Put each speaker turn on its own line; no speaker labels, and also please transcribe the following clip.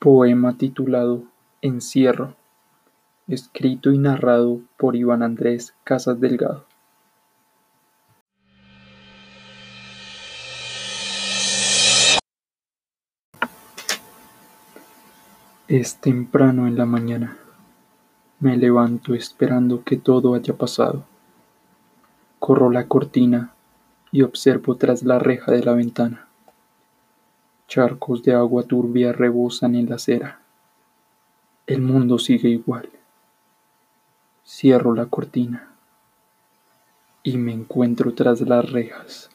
Poema titulado Encierro, escrito y narrado por Iván Andrés Casas Delgado. Es temprano en la mañana. Me levanto esperando que todo haya pasado. Corro la cortina y observo tras la reja de la ventana. Charcos de agua turbia rebosan en la acera. El mundo sigue igual. Cierro la cortina y me encuentro tras las rejas.